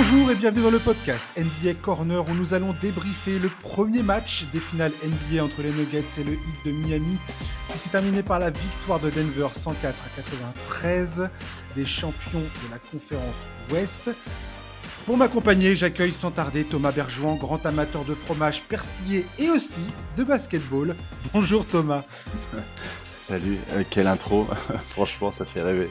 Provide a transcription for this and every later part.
Bonjour et bienvenue dans le podcast NBA Corner où nous allons débriefer le premier match des finales NBA entre les Nuggets et le Heat de Miami qui s'est terminé par la victoire de Denver 104 à 93 des champions de la conférence Ouest. Pour m'accompagner, j'accueille sans tarder Thomas Bergeron, grand amateur de fromage persillé et aussi de basketball. Bonjour Thomas. Salut, euh, quelle intro, franchement ça fait rêver.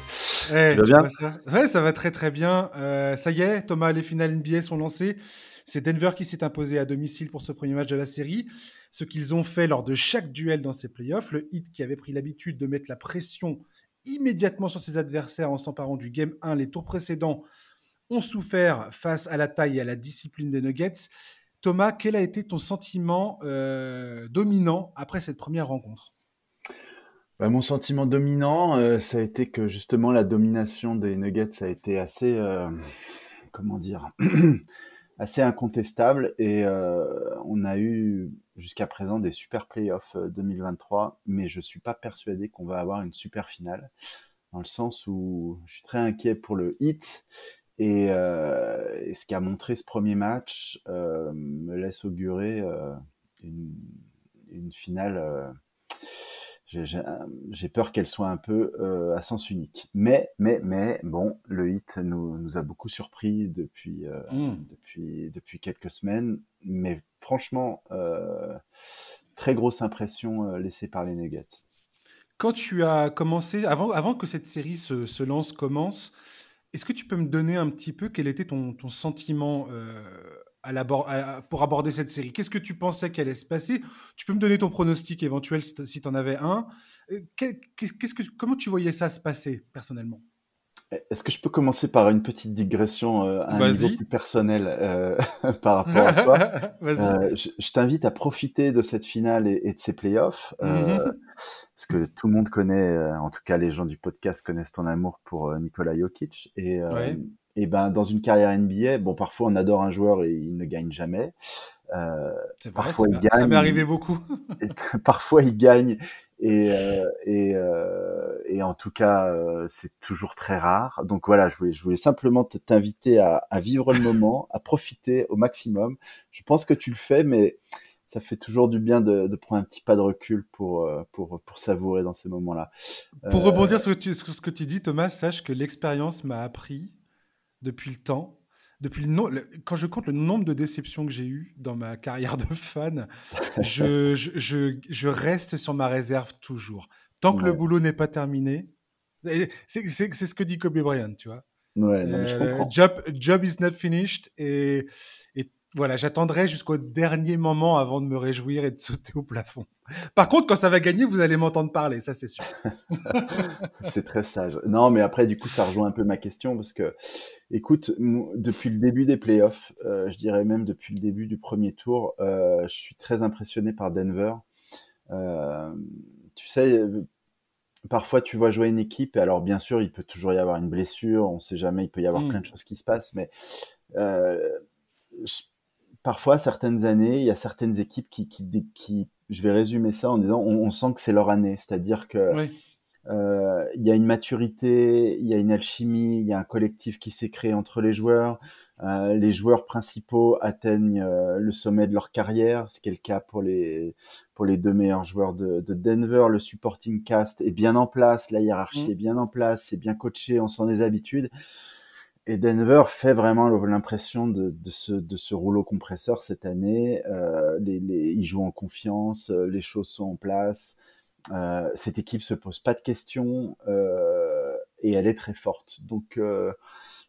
Eh, tu vas bien ça? Ouais, ça va très très bien. Euh, ça y est, Thomas, les finales NBA sont lancées. C'est Denver qui s'est imposé à domicile pour ce premier match de la série. Ce qu'ils ont fait lors de chaque duel dans ces playoffs, le Heat qui avait pris l'habitude de mettre la pression immédiatement sur ses adversaires en s'emparant du Game 1 les tours précédents, ont souffert face à la taille et à la discipline des Nuggets. Thomas, quel a été ton sentiment euh, dominant après cette première rencontre? Bah, mon sentiment dominant, euh, ça a été que justement la domination des Nuggets a été assez, euh, comment dire, assez incontestable et euh, on a eu jusqu'à présent des super playoffs 2023, mais je suis pas persuadé qu'on va avoir une super finale dans le sens où je suis très inquiet pour le hit et, et ce qu'a montré ce premier match me laisse augurer une, une, finale j'ai peur qu'elle soit un peu euh, à sens unique. Mais, mais, mais, bon, le hit nous, nous a beaucoup surpris depuis, euh, mmh. depuis, depuis quelques semaines. Mais franchement, euh, très grosse impression euh, laissée par les Nuggets. Quand tu as commencé, avant, avant que cette série se, se lance, commence, est-ce que tu peux me donner un petit peu quel était ton, ton sentiment pour aborder cette série Qu'est-ce que tu pensais qu'elle allait se passer? Tu peux me donner ton pronostic éventuel si tu en avais un. Euh, qu'est-ce que, comment tu voyais ça se passer personnellement? Est-ce que je peux commencer par une petite digression euh, à un niveau plus personnel euh, par rapport à toi? Euh, Je, je t'invite à profiter de cette finale et, et de ces playoffs, mm-hmm. parce que tout le monde connaît, en tout cas les gens du podcast connaissent ton amour pour Nikola Jokic. Et, ouais. Et ben dans une carrière NBA, bon parfois on adore un joueur et il ne gagne jamais. Euh, parfois il gagne. Ça m'est arrivé beaucoup. et, parfois il gagne et, euh, et, euh, et, en tout cas c'est toujours très rare. Donc voilà, je voulais, je voulais simplement t'inviter à, à, vivre le moment, à profiter au maximum. Je pense que tu le fais, mais ça fait toujours du bien de, de prendre un petit pas de recul pour, pour, pour savourer dans ces moments-là. Pour rebondir tu, sur ce que tu dis, Thomas, sache que l'expérience m'a appris depuis le temps depuis le, quand je compte le nombre de déceptions que j'ai eues dans ma carrière de fan, je, je, je, reste sur ma réserve toujours. Tant que le boulot n'est pas terminé, c'est ce que dit Kobe Bryant, tu vois. Ouais, non, je euh, job, job is not finished et, et voilà, j'attendrai jusqu'au dernier moment avant de me réjouir et de sauter au plafond. Par contre, quand ça va gagner, vous allez m'entendre parler, ça c'est sûr. c'est très sage. Non, mais après, du coup, ça rejoint un peu ma question parce que, écoute, depuis le début des playoffs, euh, je dirais même depuis le début du premier tour, euh, je suis très impressionné par Denver. Euh, tu sais, parfois tu vois jouer une équipe, et alors bien sûr, il peut toujours y avoir une blessure, on ne sait jamais, il peut y avoir mmh. plein de choses qui se passent, mais je, parfois, certaines années, il y a certaines équipes qui, qui, qui je vais résumer ça en disant, on, on sent que c'est leur année, c'est-à-dire que oui. euh, il y a une maturité, il y a une alchimie, il y a un collectif qui s'est créé entre les joueurs. Euh, les joueurs principaux atteignent euh, le sommet de leur carrière, ce qui est le cas pour les pour les deux meilleurs joueurs de, de Denver. Le supporting cast est bien en place, la hiérarchie mmh. est bien en place, c'est bien coaché, on sent des habitudes. Et Denver fait vraiment l'impression de, de, ce, de ce rouleau compresseur cette année. Euh, les, les, ils jouent en confiance, euh, les choses sont en place. Euh, cette équipe se pose pas de questions euh, et elle est très forte. Donc, euh,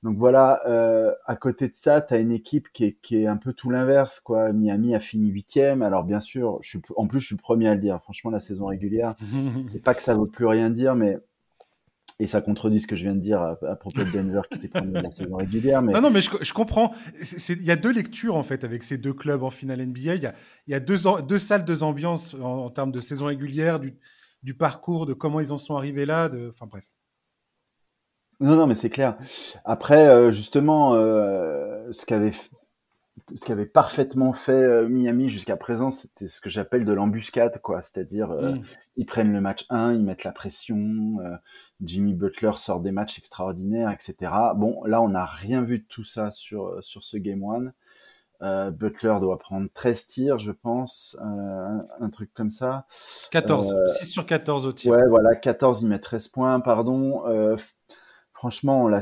donc voilà. Euh, à côté de ça, tu as une équipe qui est, qui est un peu tout l'inverse. quoi. Miami a fini huitième. Alors bien sûr, je suis, en plus je suis le premier à le dire. Franchement, la saison régulière, c'est pas que ça veut plus rien dire, mais et ça contredit ce que je viens de dire à, à propos de Denver qui était premier de la saison régulière. Mais... Non, non, mais je, je comprends. Il y a deux lectures en fait avec ces deux clubs en finale NBA. Il y a, y a deux, deux, salles, deux ambiances en, en, termes de saison régulière, du, du, parcours, de comment ils en sont arrivés là. De... Enfin bref. Non, non, mais c'est clair. Après, euh, justement, euh, ce qu'avait ce qu'avait parfaitement fait Miami jusqu'à présent, c'était ce que j'appelle de l'embuscade, quoi. C'est-à-dire, mm. ils prennent le match 1, ils mettent la pression, Jimmy Butler sort des matchs extraordinaires, etc. Bon, là, on n'a rien vu de tout ça sur, sur ce Game 1. Euh, Butler doit prendre 13 tirs, je pense, euh, un, truc comme ça. 14, 6 sur 14 au tir. Ouais, voilà, 14, il met 13 points, pardon. Euh, franchement, on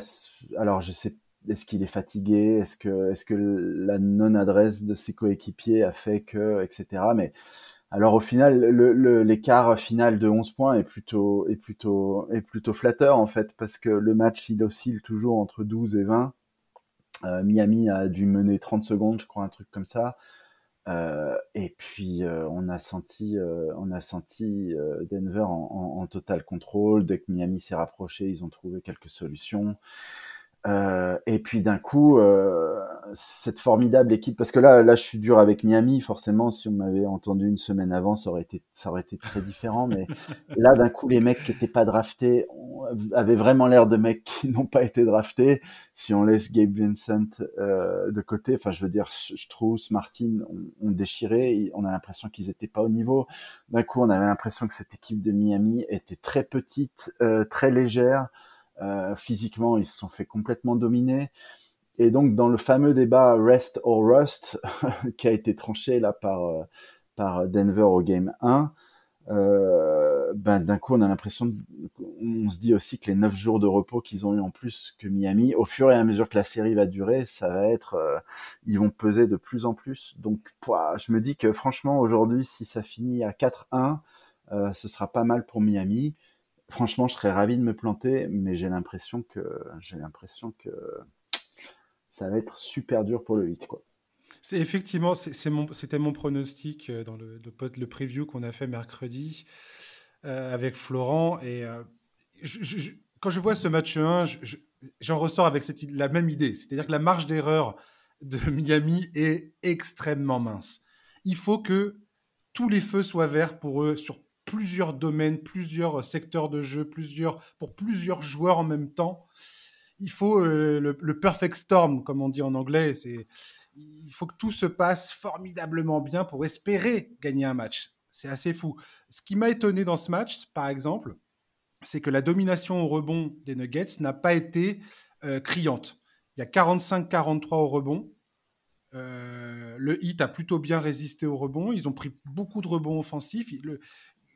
alors je sais, est-ce qu'il est fatigué Est-ce que, est-ce que la non-adresse de ses coéquipiers a fait que, etc. Mais alors au final, l'écart final de 11 points est plutôt, est plutôt, est plutôt flatteur en fait, parce que le match il oscille toujours entre 12 et 20. Euh, Miami a dû mener 30 secondes, je crois, un truc comme ça. Euh, et puis euh, on a senti, on a senti Denver en, en, total contrôle. Dès que Miami s'est rapproché, ils ont trouvé quelques solutions. Euh, et puis d'un coup, euh, cette formidable équipe, parce que là, là, je suis dur avec Miami. Forcément, si on m'avait entendu une semaine avant, ça aurait été, ça aurait été très différent. Mais là, d'un coup, les mecs qui n'étaient pas draftés avaient vraiment l'air de mecs qui n'ont pas été draftés. Si on laisse Gabe Vincent euh, de côté, enfin, je veux dire, Strauss, Martin ont, déchiré. On a l'impression qu'ils n'étaient pas au niveau. D'un coup, on avait l'impression que cette équipe de Miami était très petite, euh, très légère. Euh, physiquement, ils se sont fait complètement dominer. Et donc, dans le fameux débat Rest or Rust, qui a été tranché là par, euh, par Denver au Game 1, euh, ben, d'un coup, on a l'impression, on se dit aussi que les 9 jours de repos qu'ils ont eu en plus que Miami, au fur et à mesure que la série va durer, ça va être, euh, ils vont peser de plus en plus. Donc, je me dis que franchement, aujourd'hui, si ça finit à 4-1, euh, ce sera pas mal pour Miami franchement, je serais ravi de me planter, mais j'ai l'impression que j'ai l'impression que ça va être super dur pour le 8, quoi. C'est effectivement, c'était mon, mon, pronostic euh, dans le, le, preview qu'on a fait mercredi euh, avec Florent. Et euh, quand je vois ce match 1, j'en ressors avec la même idée. C'est-à-dire que la marge d'erreur de Miami est extrêmement mince. Il faut que tous les feux soient verts pour eux sur plusieurs domaines, plusieurs secteurs de jeu, plusieurs, pour plusieurs joueurs en même temps. Il faut euh, le, perfect storm, comme on dit en anglais. Il faut que tout se passe formidablement bien pour espérer gagner un match. C'est assez fou. Ce qui m'a étonné dans ce match, par exemple, c'est que la domination au rebond des Nuggets n'a pas été euh, criante. Il y a 45-43 au rebond. Euh, le hit a plutôt bien résisté au rebond. Ils ont pris beaucoup de rebonds offensifs.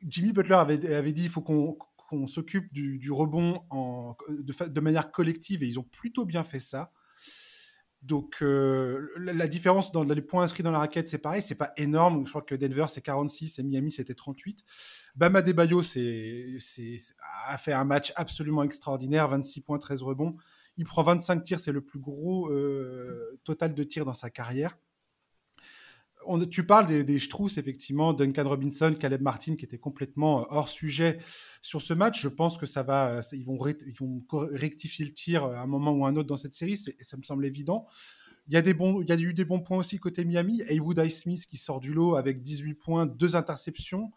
Jimmy Butler avait, avait dit il faut qu'on s'occupe du, rebond en, de, manière collective et ils ont plutôt bien fait ça. Donc euh, la, différence dans les points inscrits dans la raquette, c'est pareil, c'est pas énorme. Je crois que Denver c'est 46 et Miami c'était 38. Bama Debayo c'est, a fait un match absolument extraordinaire, 26 points, 13 rebonds. Il prend 25 tirs, c'est le plus gros euh, total de tirs dans sa carrière tu parles des, des effectivement, Duncan Robinson, Caleb Martin, qui étaient complètement euh, hors sujet sur ce match. Je pense que ça va, euh, ils vont, rectifier le tir à un moment ou à un autre dans cette série, ça me semble évident. Il y, a des bons, il y a eu des bons points aussi côté Miami. Haywood Smith qui sort du lot avec 18 points, deux interceptions.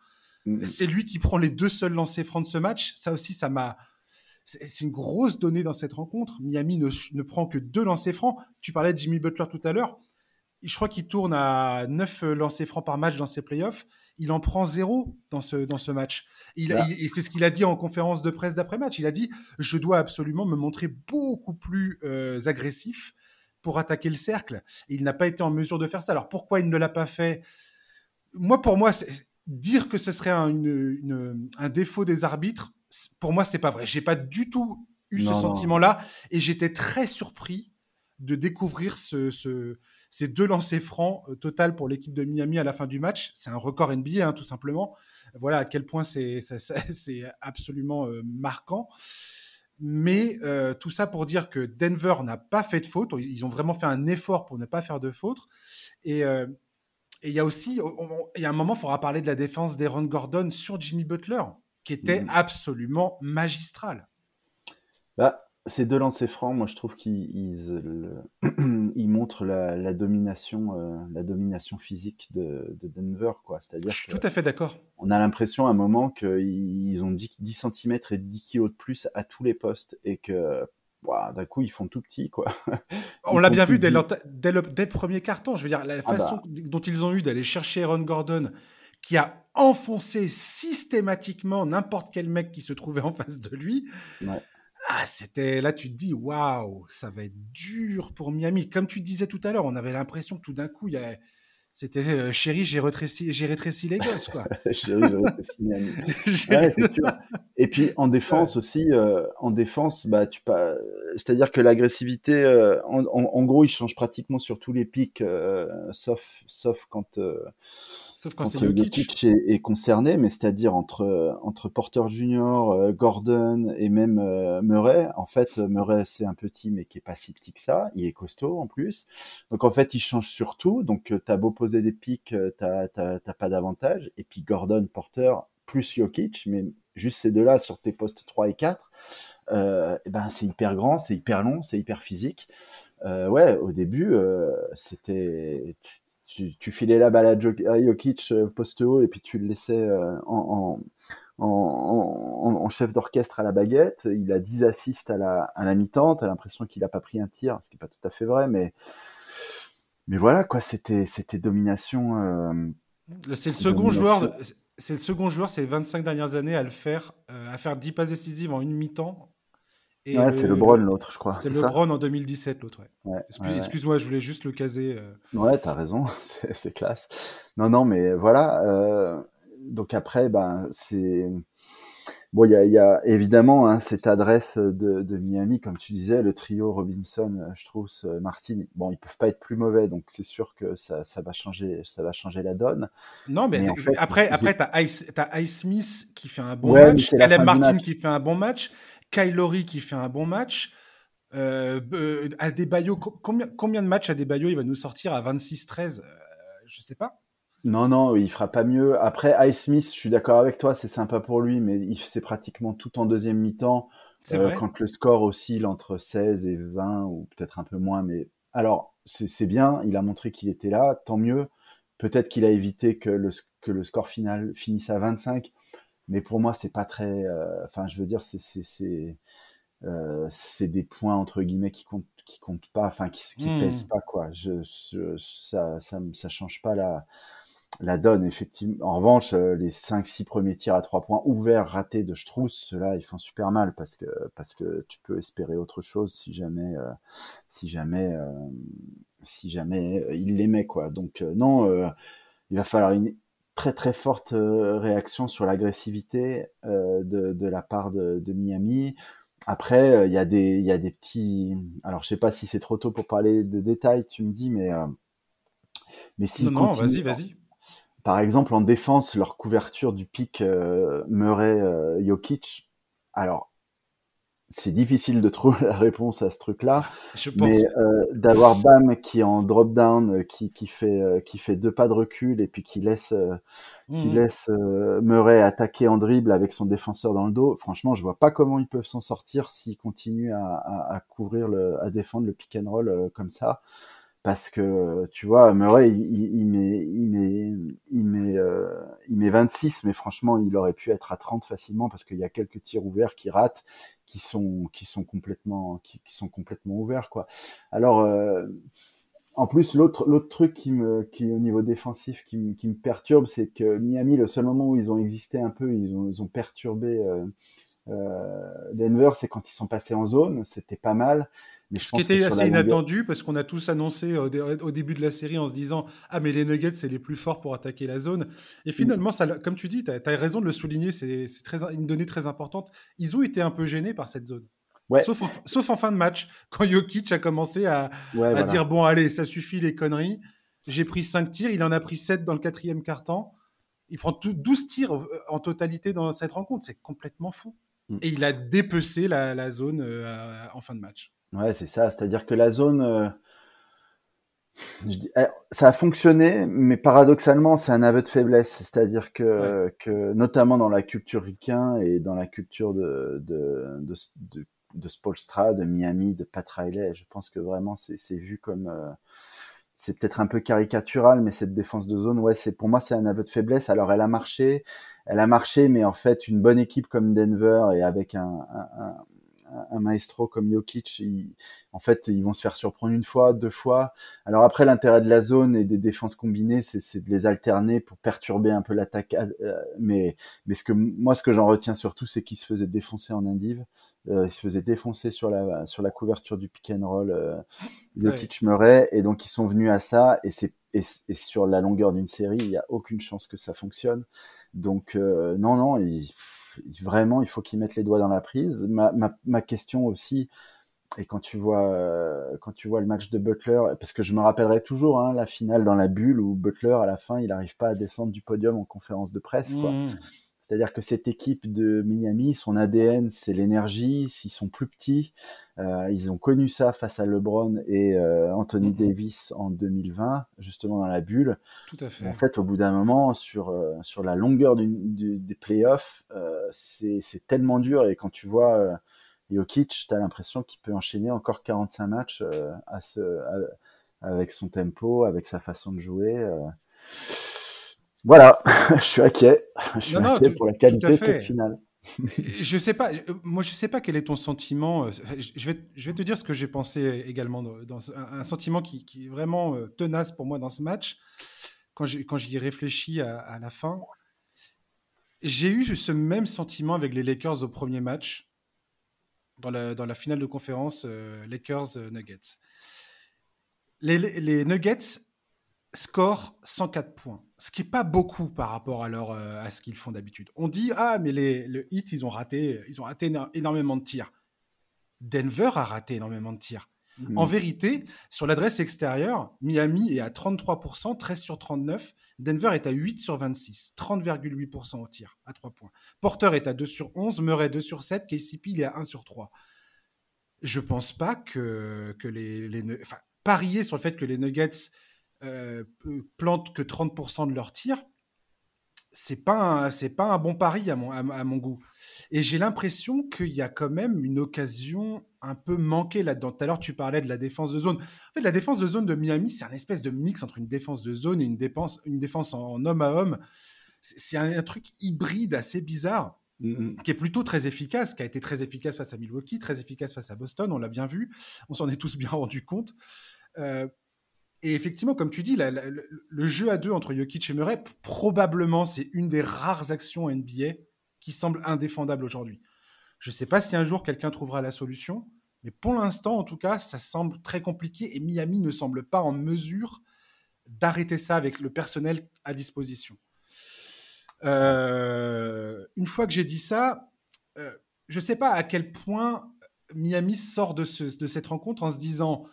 Mm-hmm. C'est lui qui prend les deux seuls lancers francs de ce match. Ça aussi, ça m'a. C'est une grosse donnée dans cette rencontre. Miami ne, ne prend que deux lancers francs. Tu parlais de Jimmy Butler tout à l'heure je crois qu'il tourne à 9 euh, lancers francs par match dans ses playoffs. Il en prend zéro dans ce, dans ce match. Il, bah. et c'est ce qu'il a dit en conférence de presse d'après-match. Il a dit Je dois absolument me montrer beaucoup plus euh, agressif pour attaquer le cercle. Et il n'a pas été en mesure de faire ça. Alors pourquoi il ne l'a pas fait? Moi, pour moi, dire que ce serait un, un défaut des arbitres, pour moi, c'est pas vrai. J'ai pas du tout eu ce sentiment-là. Et j'étais très surpris de découvrir ce, ce c'est deux lancers francs euh, total pour l'équipe de Miami à la fin du match. C'est un record NBA, hein, tout simplement. Voilà à quel point c'est absolument euh, marquant. Mais euh, tout ça pour dire que Denver n'a pas fait de faute. Ils ont vraiment fait un effort pour ne pas faire de faute. Et il y a aussi, il y a un moment, il faudra parler de la défense d'Aaron Gordon sur Jimmy Butler, qui était mmh. absolument magistral. Bah, ces deux lancers francs, moi je trouve qu'ils ils, montrent la, domination, euh, la domination physique de, Denver, quoi. C'est-à-dire je suis tout à fait d'accord. On a l'impression à un moment qu'ils ont 10, 10, cm et 10 kg de plus à tous les postes et que d'un coup, ils font tout petit, quoi. On l'a bien vu dès, dès, le, premier carton. Je veux dire, la ah façon bah. dont ils ont eu d'aller chercher Aaron Gordon, qui a enfoncé systématiquement n'importe quel mec qui se trouvait en face de lui. Ah, c'était là, tu te dis, waouh, ça va être dur pour Miami. Comme tu disais tout à l'heure, on avait l'impression que tout d'un coup, il y a c'était euh, chérie, j'ai rétréci, j'ai rétréci les gosses, quoi. chérie, j'ai rétréci Miami. ouais, c'est sûr. Et puis en défense aussi, euh, en défense, bah tu pas, c'est-à-dire que l'agressivité, euh, en, en, gros, il change pratiquement sur tous les pics, euh, sauf sauf quand Sauf quand, quand Jokic est, est, concerné, mais c'est-à-dire entre entre Porter Junior, euh, Gordon et même euh, Murray. En fait, Murray c'est un petit, mais qui est pas si petit que ça. Il est costaud en plus. Donc en fait, il change sur tout. Donc euh, t'as beau poser des pics, t'as pas d'avantage. Et puis Gordon, Porter plus Jokic, mais juste ces deux-là sur tes postes 3 et 4, euh, eh ben c'est hyper grand, c'est hyper long, c'est hyper physique. Euh, ouais, au début, euh, c'était tu, filais la balle à, Jokic euh, poste haut et puis tu le laissais euh, en, en, chef d'orchestre à la baguette. Il a 10 assists à la, à la mi-temps. T'as l'impression qu'il n'a pas pris un tir, ce qui n'est pas tout à fait vrai, mais, mais voilà, quoi, c'était, c'était domination. Euh, c'est le second joueur, c'est le second joueur ces 25 dernières années à le faire, à faire 10 passes décisives en une mi-temps ouais, c'est le Bron l'autre, je crois. C'est le Bron en 2017 l'autre, ouais. Excuse-moi, je voulais juste le caser. Euh. Ouais, t'as raison, c'est classe. Non, non, mais voilà. Euh, donc après, ben c'est bon, il y a, y a, évidemment hein, cette adresse de, de, Miami, comme tu disais, le trio Robinson, Strauss, Martin. Bon, ils peuvent pas être plus mauvais, donc c'est sûr que ça, ça va changer, ça va changer la donne. Non, mais, en fait, après, après t'as Ice, Ice Smith qui fait un bon match, Caleb Martin qui fait un bon match. Kylori qui fait un bon match. Euh, euh Adebayo, combien, combien de matchs Adebayo il va nous sortir à 26-13 euh, Je sais pas. Non, non, il fera pas mieux. Après, Ice Smith, je suis d'accord avec toi, c'est sympa pour lui, mais il c'est pratiquement tout en deuxième mi-temps. Euh, quand le score oscille entre 16 et 20, ou peut-être un peu moins. Mais alors, c'est bien, il a montré qu'il était là, tant mieux. Peut-être qu'il a évité que le, que le score final finisse à 25 mais pour moi c'est pas très euh, enfin je veux dire c'est c'est c'est euh, c'est des points entre guillemets qui comptent qui comptent pas enfin qui qui mmh. pèsent pas quoi. Je, ça ça ça change pas la la donne effectivement. En revanche euh, les 5 6 premiers tirs à 3 points ouverts ratés de Strauss ceux-là ils font super mal parce que parce que tu peux espérer autre chose si jamais si jamais si jamais il les met quoi. Donc non il va falloir une très très forte euh, réaction sur l'agressivité euh, de, de, la part de, de Miami. Après, euh, il y a des il y a des petits. Alors, je sais pas si c'est trop tôt pour parler de détails. Tu me dis, mais mais si non, non vas-y, vas-y. Par exemple, en défense, leur couverture du pic Murray Jokic. Alors, c'est difficile de trouver la réponse à ce truc-là. Mais euh, d'avoir Bam qui est en drop down, euh, qui, qui fait euh, qui fait deux pas de recul et puis qui laisse euh, qui mmh. laisse Murray attaquer en dribble avec son défenseur dans le dos. Franchement, je vois pas comment ils peuvent s'en sortir s'ils continuent à, à, à, couvrir le, à défendre le pick and roll comme ça parce que tu vois Murray il, il, met il met il met euh, il met 26 mais franchement il aurait pu être à 30 facilement parce qu'il y a quelques tirs ouverts qui ratent qui sont qui sont complètement qui, qui sont complètement ouverts quoi. Alors euh, en plus l'autre l'autre truc qui me qui au niveau défensif qui me, qui me perturbe c'est que Miami le seul moment où ils ont existé un peu ils ont ils ont perturbé euh, euh Denver c'est quand ils sont passés en zone c'était pas mal ce qui était assez inattendu parce qu'on a tous annoncé au, début de la série en se disant Ah, mais les Nuggets, c'est les plus forts pour attaquer la zone. Et mm. finalement, ça, comme tu dis, tu as, raison de le souligner, c'est une donnée très importante. Ils ont été un peu gênés par cette zone. Ouais. Sauf, en, sauf, en, fin de match, quand Jokic a commencé à, à dire Bon, allez, ça suffit les conneries. J'ai pris 5 tirs, il en a pris 7 dans le quatrième quart-temps. Il prend tout, 12 tirs en totalité dans cette rencontre. C'est complètement fou. Mm. Et il a dépecé la, la zone euh, en fin de match. Ouais, c'est ça. C'est-à-dire que la zone, euh, je dis, eh, ça a fonctionné, mais paradoxalement, c'est un aveu de faiblesse. C'est-à-dire que, que, notamment dans la culture ricain et dans la culture de, de, de, de, de Spolstra, de Miami, de Pat Riley, je pense que vraiment, c'est vu comme... Euh, c'est peut-être un peu caricatural, mais cette défense de zone, ouais, c'est pour moi c'est un aveu de faiblesse. Alors elle a marché, elle a marché, mais en fait une bonne équipe comme Denver et avec un, un, un maestro comme Jokic, en fait, ils vont se faire surprendre une fois, deux fois. Alors après, l'intérêt de la zone et des défenses combinées, c'est de les alterner pour perturber un peu l'attaque. Euh, mais, mais ce que moi, ce que j'en retiens surtout, c'est qu'ils se faisaient défoncer en indive. Euh, ils se faisaient défoncer sur la sur la couverture du pick and roll euh, Jokic Murray, et donc ils sont venus à ça. Et c'est et, et, sur la longueur d'une série, il n'y a aucune chance que ça fonctionne. Donc euh, non, non, il, vraiment, il faut qu'ils mettent les doigts dans la prise. Ma, question aussi, et quand tu vois euh, quand tu vois le match de Butler, parce que je me rappellerai toujours hein, la finale dans la bulle où Butler à la fin, il n'arrive pas à descendre du podium en conférence de presse. Quoi. Mmh. C'est-à-dire que cette équipe de Miami, son ADN, c'est l'énergie. S'ils sont plus petits, euh, ils ont connu ça face à LeBron et euh, Anthony mm-hmm. Davis en 2020, justement dans la bulle. Tout à fait. En fait, au bout d'un moment, sur euh, sur la longueur du, des playoffs, euh, c'est tellement dur. Et quand tu vois euh, Jokic, tu as l'impression qu'il peut enchaîner encore 45 matchs à ce, avec son tempo, avec sa façon de jouer. Voilà, je suis inquiet. Je suis inquiet pour la qualité de cette finale. je sais pas, moi je sais pas quel est ton sentiment. Je vais, je vais te dire ce que j'ai pensé également dans, un sentiment qui, qui, est vraiment euh, tenace pour moi dans ce match. Quand j'y réfléchis à, à, la fin, j'ai eu ce même sentiment avec les Lakers au premier match, dans la, dans la finale de conférence euh, Lakers-Nuggets. Les, les Nuggets score 104 points, ce qui est pas beaucoup par rapport à, leur, euh, à ce qu'ils font d'habitude. On dit ah mais les, le hit ils ont raté, ils ont raté énormément de tirs. Denver a raté énormément de tirs. Mmh. En vérité, sur l'adresse extérieure, Miami est à 33%, 13 sur 39. Denver est à 8 sur 26, 30,8% au tir, à 3 points. Porter est à 2 sur 11, Murray 2 sur 7, KCP il est à 1 sur 3. Je pense pas que, que les, les enfin, parier sur le fait que les Nuggets euh, plantent que 30% de leurs tirs, c'est pas c'est pas un bon pari à mon, à, mon goût. Et j'ai l'impression qu'il y a quand même une occasion un peu manquée là-dedans. Tout à l'heure, tu parlais de la défense de zone. En fait, la défense de zone de Miami, c'est un espèce de mix entre une défense de zone et une défense, une défense en, homme à homme. C'est un, truc hybride assez bizarre. Mm-hmm. qui est plutôt très efficace, qui a été très efficace face à Milwaukee, très efficace face à Boston, on l'a bien vu, on s'en est tous bien rendu compte. Euh, et effectivement, comme tu dis, le jeu à deux entre Jokic et Murray, probablement, c'est une des rares actions NBA qui semble indéfendable aujourd'hui. Je ne sais pas si un jour quelqu'un trouvera la solution, mais pour l'instant, en tout cas, ça semble très compliqué et Miami ne semble pas en mesure d'arrêter ça avec le personnel à disposition. Euh, une fois que j'ai dit ça, euh, je ne sais pas à quel point Miami sort de, de cette rencontre en se disant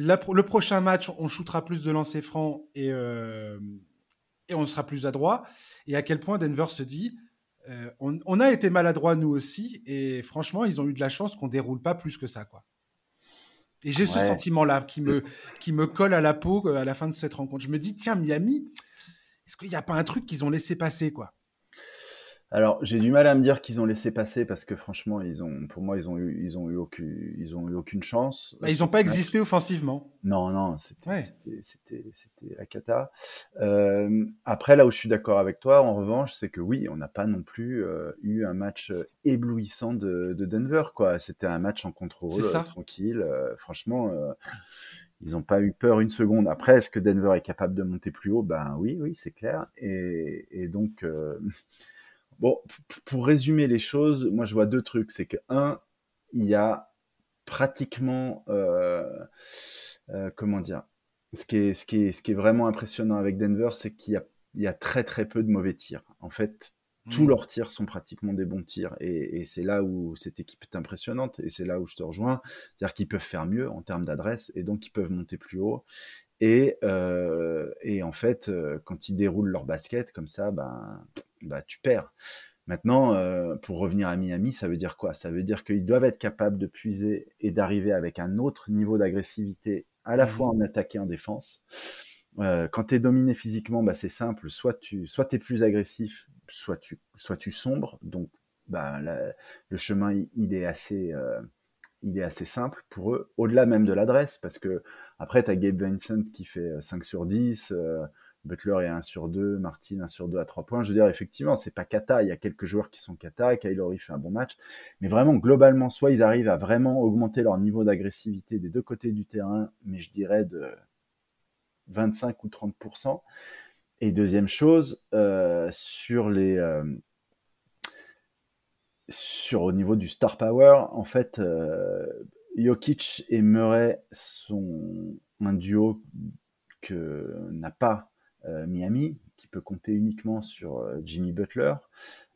le prochain match, on shootera plus de lancers francs et, euh, et on sera plus adroit. Et à quel point Denver se dit, euh, on, a été maladroit nous aussi, et franchement, ils ont eu de la chance qu'on déroule pas plus que ça, quoi. Et j'ai ce sentiment-là qui me, qui me colle à la peau euh, à la fin de cette rencontre. Je me dis, tiens, Miami, est-ce qu'il n'y a pas un truc qu'ils ont laissé passer, quoi? Alors, j'ai du mal à me dire qu'ils ont laissé passer parce que franchement, ils ont, pour moi, ils ont eu, ils ont eu aucune, ils ont eu aucune chance. Bah, ils n'ont pas existé offensivement. Non, non, c'était, c'était, c'était la cata. Euh, après, là où je suis d'accord avec toi, en revanche, c'est que oui, on n'a pas non plus euh, eu un match euh, éblouissant de, de Denver, quoi. C'était un match en contrôle, euh, tranquille. Euh, franchement, ils n'ont pas eu peur une seconde. Après, est-ce que Denver est capable de monter plus haut? Ben oui, oui, c'est clair. Et, et donc. Bon, pour résumer les choses, moi je vois deux trucs. C'est que, un, il y a pratiquement, euh, euh, comment dire, ce qui, est, ce, qui est, ce qui est vraiment impressionnant avec Denver, c'est qu'il y a, il y a très très peu de mauvais tirs. En fait, tous mmh. leurs tirs sont pratiquement des bons tirs. Et, et c'est là où cette équipe est impressionnante. Et c'est là où je te rejoins. C'est-à-dire qu'ils peuvent faire mieux en termes d'adresse. Et donc, ils peuvent monter plus haut. Et, euh, et en fait, euh, quand ils déroulent leur basket comme ça, ben, bah, tu perds. Maintenant, euh, pour revenir à Miami, ça veut dire quoi? Ça veut dire qu'ils doivent être capables de puiser et d'arriver avec un autre niveau d'agressivité, à la fois mmh en attaque et en défense. Euh, quand tu es dominé physiquement, bah, c'est simple, soit tu soit es plus agressif, soit tu, soit tu sombres. Donc, bah, le chemin, il est assez... Euh, il est assez simple pour eux, au-delà même de l'adresse, parce que après, tu as Gabe Vincent qui fait 5 sur 10, Butler est 1 sur 2, Martin 1 sur 2 à 3 points. Je veux dire, effectivement, c'est pas kata. Il y a quelques joueurs qui sont kata. Kyle fait un bon match. Mais vraiment, globalement, soit ils arrivent à vraiment augmenter leur niveau d'agressivité des deux côtés du terrain, mais je dirais de 25 ou 30%. Et deuxième chose, euh, sur les. Euh, sur au niveau du star power, en fait, euh, Jokic et Murray sont un duo que n'a pas euh, Miami, qui peut compter uniquement sur euh, Jimmy Butler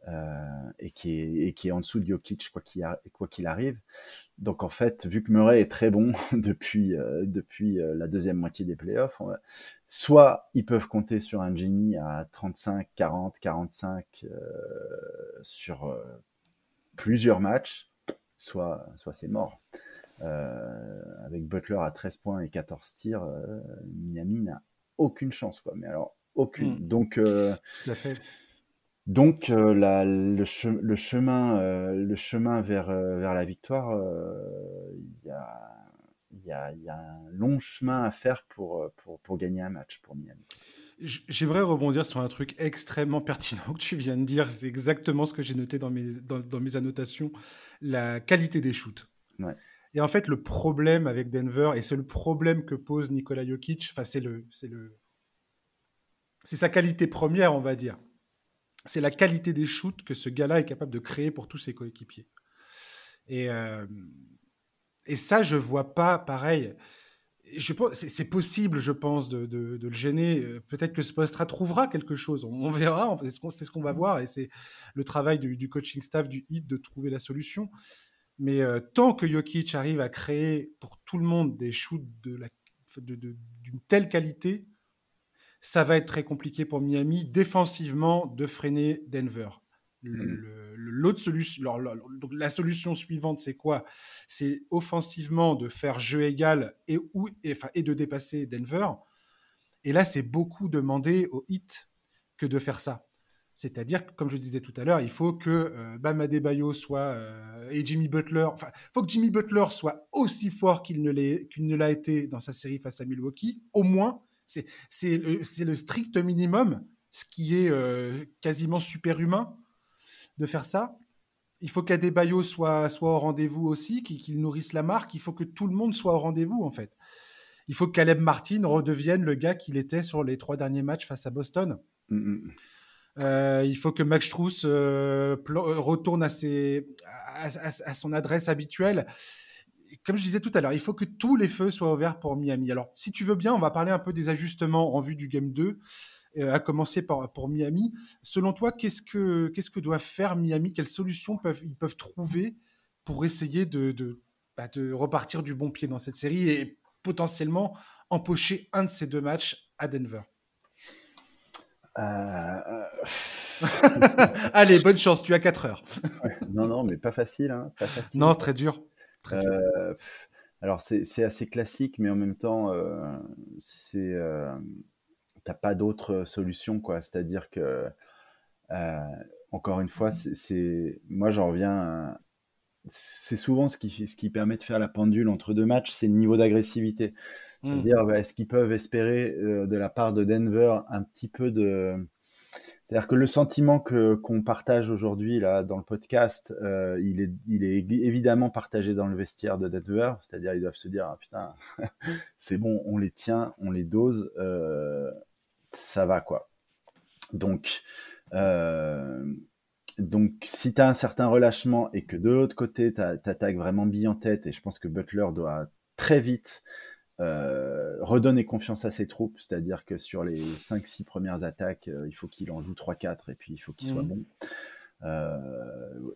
euh, et, qui est, en dessous de Jokic quoi qu'il, arrive. Donc en fait, vu que Murray est très bon depuis, depuis la deuxième moitié des playoffs, soit ils peuvent compter sur un Jimmy à 35, 40, 45 sur plusieurs matchs, soit, soit c'est mort. Euh, avec Butler à 13 points et 14 tirs, euh, Miami n'a aucune chance. Quoi. Mais alors, aucune. Hmm. Donc, euh, donc la, le, le, chemin, le chemin vers, vers la victoire, il y a il y, a, y, a, un long chemin à faire pour, pour, pour gagner un match pour Miami. J'aimerais rebondir sur un truc extrêmement pertinent que tu viens de dire. C'est exactement ce que j'ai noté dans mes, dans, dans, mes annotations. La qualité des shoots. Ouais. Et en fait, le problème avec Denver, et c'est le problème que pose Nikola Jokic, c'est le, c'est le, c'est sa qualité première, on va dire. C'est la qualité des shoots que ce gars-là est capable de créer pour tous ses coéquipiers. Et, euh, et ça, je vois pas pareil. Je pense, c'est, possible, je pense, de, de, le gêner. Peut-être que Spostra trouvera quelque chose. On, verra. C'est ce, qu'on, ce va voir. Et c'est le travail du, du coaching staff du HIT de trouver la solution. Mais euh, tant que Jokic arrive à créer pour tout le monde des shoots d'une de, telle qualité, ça va être très compliqué pour Miami défensivement de freiner Denver. Hmm. L'autre solution, donc la solution suivante, c'est quoi? C'est offensivement de faire jeu égal et, ou, et, enfin, et de dépasser Denver. Et là, c'est beaucoup demandé au hit que de faire ça. C'est-à-dire, comme je disais tout à l'heure, il faut que euh, Bam Adebayo soit euh, et Jimmy Butler, enfin, il faut que Jimmy Butler soit aussi fort qu'il ne ne l'a été dans sa série face à Milwaukee. Au moins, c'est le, le, strict minimum, ce qui est euh, quasiment super humain de faire ça. Il faut qu'Adebayo soit soit au rendez-vous aussi, qu'il nourrisse la marque. Il faut que tout le monde soit au rendez-vous en fait. Il faut que Caleb Martin redevienne le gars qu'il était sur les trois derniers matchs face à Boston. Mm euh, il faut que Max Strauss euh, euh, retourne à, ses, à, son adresse habituelle. Comme je disais tout à l'heure, il faut que tous les feux soient ouverts pour Miami. Alors, si tu veux bien, on va parler un peu des ajustements en vue du Game 2, à commencer par, pour Miami. Selon toi, qu'est-ce que, qu'est-ce que doit faire Miami? Quelles solutions peuvent, ils peuvent trouver pour essayer de, de, bah, de repartir du bon pied dans cette série et potentiellement empocher un de ces deux matchs à Denver? Euh, Allez, bonne chance, tu as 4 heures. non, non, mais pas facile, hein, pas facile. Non, très dur. Euh, alors, c'est assez classique, mais en même temps, euh, c'est t'as pas d'autre solution, quoi. C'est-à-dire que, encore une fois, c'est moi, j'en reviens. C'est souvent ce qui, ce qui permet de faire la pendule entre deux matchs, c'est le niveau d'agressivité. Mmh. C'est-à-dire, bah, est-ce qu'ils peuvent espérer euh, de la part de Denver un petit peu de... C'est-à-dire que le sentiment que qu'on partage aujourd'hui là dans le podcast, euh, il est il est évidemment partagé dans le vestiaire de Denver. C'est-à-dire ils doivent se dire ah, putain c'est bon, on les tient, on les dose, euh, ça va quoi. Donc donc, si tu as un certain relâchement et que de l'autre côté, tu attaques vraiment bille en tête, et je pense que Butler doit très vite euh, redonner confiance à ses troupes, c'est-à-dire que sur les 5-6 premières attaques, euh, il faut qu'il en joue 3-4 et puis il faut qu'il soit mmh. bon. Euh,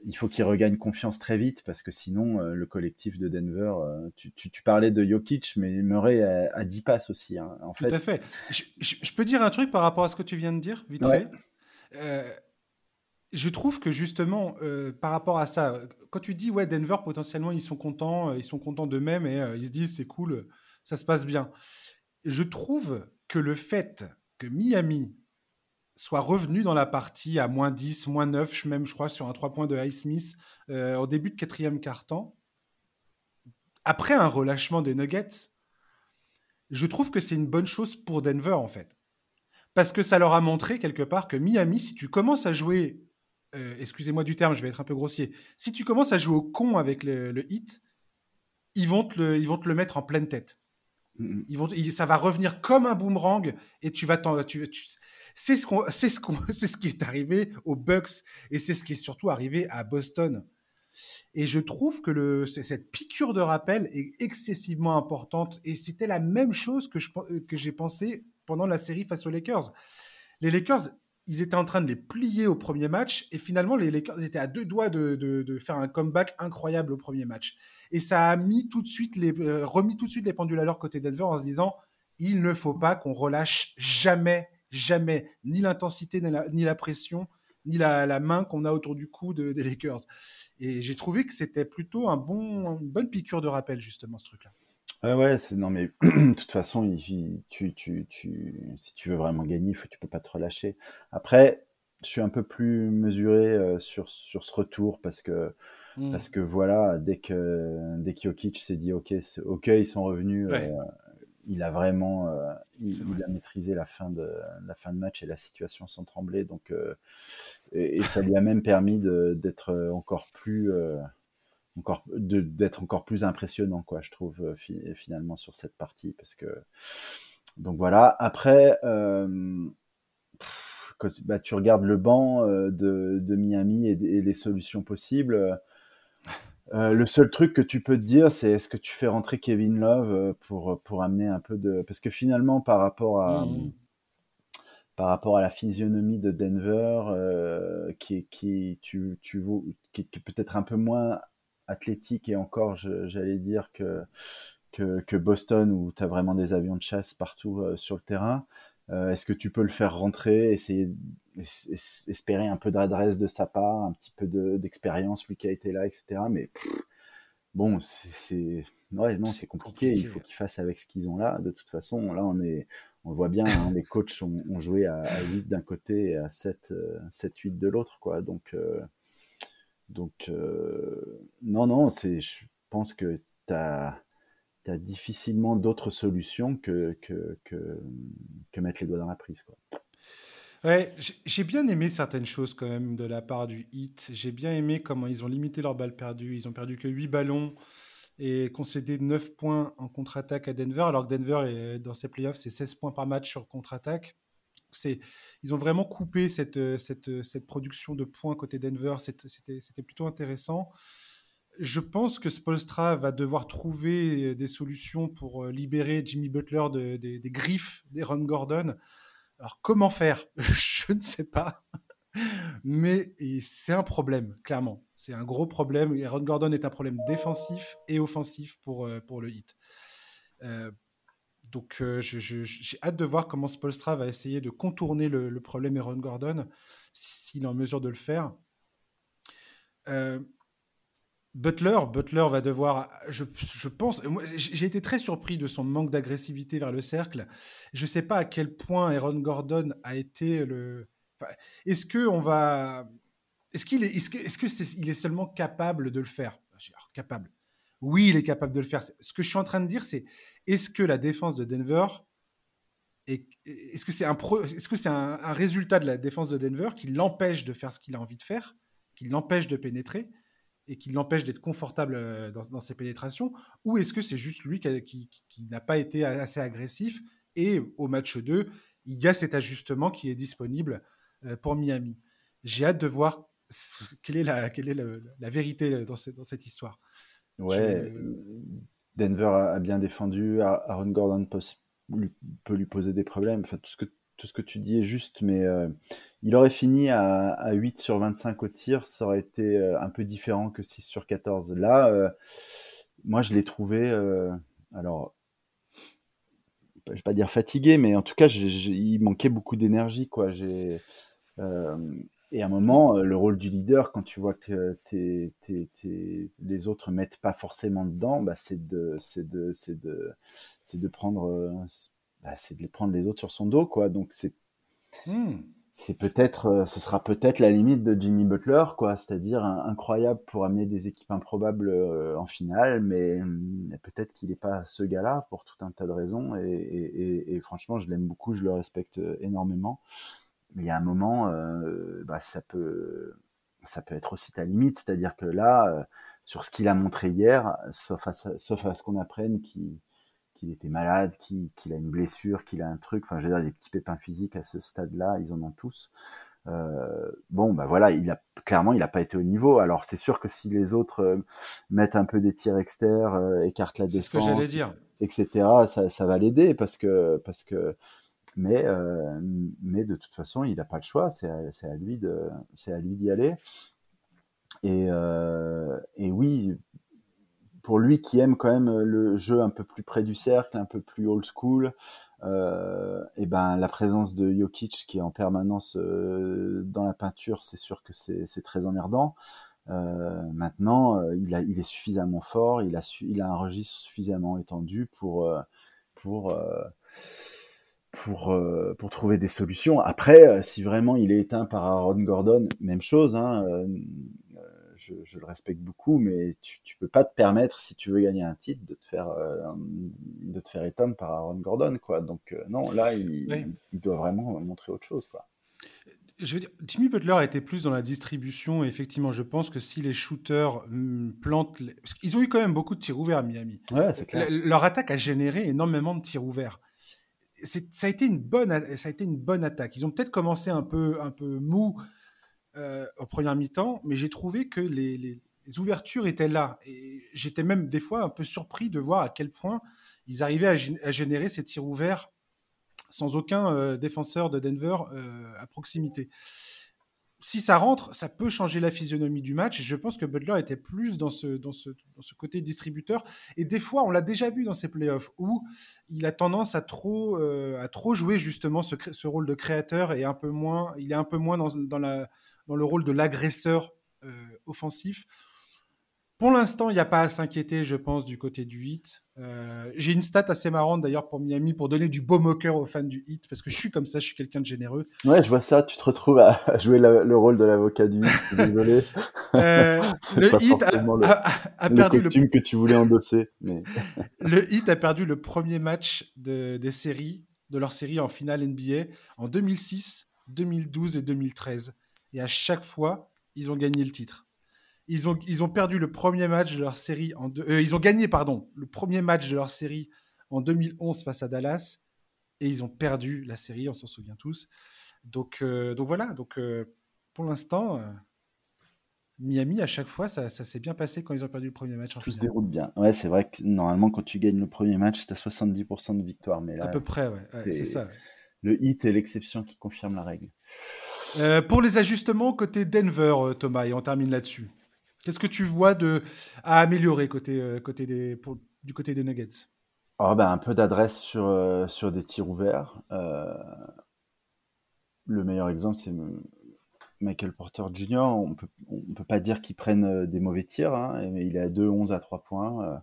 il faut qu'il regagne confiance très vite parce que sinon, le collectif de Denver, tu, parlais de Jokic, mais Murray a, a 10 passes aussi. Hein, en Tout à fait. Je, peux dire un truc par rapport à ce que tu viens de dire, vite fait je trouve que justement, par rapport à ça, quand tu dis ouais Denver potentiellement ils sont contents, ils sont contents d'eux-mêmes et ils se disent c'est cool, ça se passe bien. Je trouve que le fait que Miami soit revenu dans la partie à moins 10, moins 9, même je crois sur un 3 points de High Smith euh, au début de quatrième quart-temps, après un relâchement des Nuggets, je trouve que c'est une bonne chose pour Denver en fait. parce que ça leur a montré quelque part que Miami, si tu commences à jouer, euh, excusez-moi du terme, je vais être un peu grossier, si tu commences à jouer au con avec le, hit, ils vont, te le, ils vont te le mettre en pleine tête. Ils vont, ça va revenir comme un boomerang et tu vas tu, tu, c'est ce qu'on, c'est ce qu'on, c'est ce qui est arrivé aux Bucks et c'est ce qui est surtout arrivé à Boston. Et je trouve que le, cette piqûre de rappel est excessivement importante. Et c'était la même chose que, je, que j'ai pensé pendant la série face aux Lakers. Les Lakers, ils étaient en train de les plier au premier match. Et finalement, les Lakers étaient à deux doigts de, de, faire un comeback incroyable au premier match. Et ça a mis tout de suite les, euh, remis tout de suite les pendules à leur côté Denver en se disant il ne faut pas qu'on relâche jamais, jamais, ni l'intensité, ni la, pression, ni la, main qu'on a autour du cou des Lakers. Et j'ai trouvé que c'était plutôt un bon, une bonne piqûre de rappel, justement, ce truc-là. Ah ouais, c'est non mais de toute façon, il, tu, tu, tu, si tu veux vraiment gagner, faut, tu peux pas te relâcher. Après, je suis un peu plus mesuré euh, sur, sur ce retour parce que mmh. parce que voilà, dès que dès Jokic s'est dit ok, ok, ils sont revenus, euh, il a vraiment euh, il, a maîtrisé la fin de la fin de match et la situation sans trembler. Donc euh, et, ça lui a même permis d'être encore plus euh, encore d'être encore plus impressionnant quoi je trouve finalement sur cette partie. Parce que donc voilà. Après quand bah, tu regardes le banc de, de Miami et, et, les solutions possibles euh, le seul truc que tu peux te dire, c'est est-ce que tu fais rentrer Kevin Love euh, pour, pour amener un peu de... Parce que finalement, par rapport à, mmh. par rapport à la physionomie de Denver, euh, qui, qui, tu, tu, qui, est peut-être un peu moins athlétique et encore, j'allais dire, que, que, que, Boston, où tu as vraiment des avions de chasse partout sur le terrain, est-ce que tu peux le faire rentrer, essayer espérer un peu d'adresse de sa part, un petit peu d'expérience, lui qui a été là, etc. Mais bon, c'est ouais, non, c'est compliqué. Il faut qu'ils fassent avec ce qu'ils ont là. De toute façon, là, on est, on voit bien, hein, les coachs ont, joué à, 8 d'un côté et à 7, 7 8 de l'autre, quoi. Donc, euh, donc euh, non, non, c'est, je pense que tu as difficilement d'autres solutions que que, que, mettre les doigts dans la prise. Quoi. Ouais, j'ai bien aimé certaines choses quand même de la part du Hit. J'ai bien aimé comment ils ont limité leurs balles perdues. Ils ont perdu que 8 ballons et concédé 9 points en contre-attaque à Denver, alors que Denver, est, dans ses playoffs, c'est 16 points par match sur contre-attaque. Ils ont vraiment coupé cette, cette, cette, production de points côté Denver. C'était plutôt intéressant. Je pense que Spolstra va devoir trouver des solutions pour libérer Jimmy Butler des griffes d'Aaron Gordon. Alors comment faire? Je ne sais pas. Mais c'est un problème, clairement. C'est un gros problème. Aaron Gordon est un problème défensif et offensif pour, euh, pour le hit. Euh, donc euh, j'ai hâte de voir comment Spolstra va essayer de contourner le, problème Aaron Gordon, s'il est en mesure de le faire. Butler, Butler va devoir, je, pense, j'ai été très surpris de son manque d'agressivité vers le cercle. Je ne sais pas à quel point Aaron Gordon a été le. est-ce que on va, est-ce qu'il est, est-ce que, il est seulement capable de le faire? Capable. Oui, il est capable de le faire. Ce que je suis en train de dire, c'est est-ce que la défense de Denver est, est-ce que c'est un est-ce que c'est un résultat de la défense de Denver qui l'empêche de faire ce qu'il a envie de faire, qui l'empêche de pénétrer? Et qui l'empêche d'être confortable euh, dans, ses pénétrations Ou est-ce que c'est juste lui qui, n'a pas été assez agressif et au match 2, il y a cet ajustement qui est disponible euh, pour Miami J'ai hâte de voir quelle est la, vérité dans, cette histoire. Ouais, Denver a bien défendu, Aaron Gordon peut, peut lui poser des problèmes, enfin tout ce que tout ce que tu dis est juste, mais euh, il aurait fini à, 8 sur 25 au tir, ça aurait été euh, un peu différent que 6 sur 14. Là, euh, moi, je l'ai trouvé, alors, je vais pas dire fatigué, mais en tout cas, il manquait beaucoup d'énergie, quoi. J'ai, et à un moment, le rôle du leader, quand tu vois que les autres mettent pas forcément dedans, bah, c'est de, de, de prendre bah, c'est de les prendre les autres sur son dos, quoi. Donc c'est mmh. c'est peut-être, euh, ce sera peut-être la limite de Jimmy Butler, quoi. C'est-à-dire incroyable pour amener des équipes improbables euh, en finale, mais, peut-être qu'il n'est pas ce gars-là pour tout un tas de raisons. Et, franchement, je l'aime beaucoup, je le respecte euh, énormément. Mais il y a un moment, bah, ça peut, ça peut être aussi ta limite. C'est-à-dire que là, sur ce qu'il a montré hier, sauf à, sauf à ce qu'on apprenne qu'il qu'il était malade, qu'il a une blessure, qu'il a un truc, enfin, je veux dire, des petits pépins physiques à ce stade-là, ils en ont tous. Euh, bon, bah voilà, il a clairement, il n'a pas été au niveau. Alors, c'est sûr que si les autres euh, mettent un peu des tirs externes, euh, écartent la défense, ce que j'allais dire. etc., ça, ça va l'aider parce que, parce que, mais, mais de toute façon, il n'a pas le choix. C'est à, à, lui de, c'est à lui d'y aller. Et, et oui, pour lui qui aime quand même euh, le jeu un peu plus près du cercle, un peu plus old school, euh, et ben la présence de Jokic qui est en permanence euh, dans la peinture, c'est sûr que c'est très emmerdant. maintenant, il, est suffisamment fort, il a, il a un registre suffisamment étendu pour trouver des solutions. Après, si vraiment il est éteint par Aaron Gordon, même chose. Hein, je, le respecte beaucoup, mais tu, ne peux pas te permettre, si tu veux gagner un titre, de te faire, euh, de te faire éteindre par Aaron Gordon, quoi. Donc euh, non, là, il, doit vraiment montrer autre chose, quoi. Je veux dire, Jimmy Butler était plus dans la distribution. Et effectivement, je pense que si les shooters hum, plantent, ils ont eu quand même beaucoup de tirs ouverts à Miami. Ouais, c'est clair. leur attaque a généré énormément de tirs ouverts. Ça a été une bonne, ça a été une bonne attaque. Ils ont peut-être commencé un peu, un peu mou euh, au premier mi-temps, mais j'ai trouvé que les, ouvertures étaient là. Et j'étais même des fois un peu surpris de voir à quel point ils arrivaient à, générer ces tirs ouverts sans aucun euh, défenseur de Denver euh, à proximité. Si ça rentre, ça peut changer la physionomie du match. Je pense que Butler était plus dans ce, côté distributeur. Et des fois, on l'a déjà vu dans ces playoffs, où il a tendance à trop, trop jouer justement ce, ce, rôle de créateur et un peu moins, il est un peu moins dans, dans la, dans le rôle de l'agresseur euh, offensif. Pour l'instant, il n'y a pas à s'inquiéter, je pense, du côté du hit. Euh, j'ai une stat assez marrante d'ailleurs pour Miami pour donner du beau moqueur aux fans du hit parce que je suis comme ça, je suis quelqu'un de généreux. Ouais, je vois ça. Tu te retrouves à jouer le rôle de l'avocat du hit. Désolé. Euh, le hit a, perdu le costume que tu voulais endosser. Mais... le hit a perdu le premier match de, des séries, de leur série en finale NBA en 2006, 2012 et 2013 et à chaque fois, ils ont gagné le titre. Ils ont, ils ont perdu le premier match de leur série en euh, ils ont gagné pardon le premier match de leur série en 2011 face à Dallas et ils ont perdu la série, on s'en souvient tous. Donc euh, donc voilà donc euh, pour l'instant Miami à chaque fois ça, ça s'est bien passé quand ils ont perdu le premier match. En Tout se déroule bien. Ouais c'est vrai que normalement quand tu gagnes le premier match tu as 70% de victoire mais là à peu près ouais, c'est ça. Le hit est l'exception qui confirme la règle. Euh, pour les ajustements côté Denver, euh, Thomas, et on termine là-dessus. Qu'est-ce que tu vois de, à améliorer côté, euh, côté du côté des Nuggets? Oh, ben, Un peu d'adresse sur, sur des tirs ouverts. le meilleur exemple, c'est Michael Porter Jr. On peut, ne peut pas dire qu'il prenne des mauvais tirs. Hein, il est à 2, 11 à 3 points.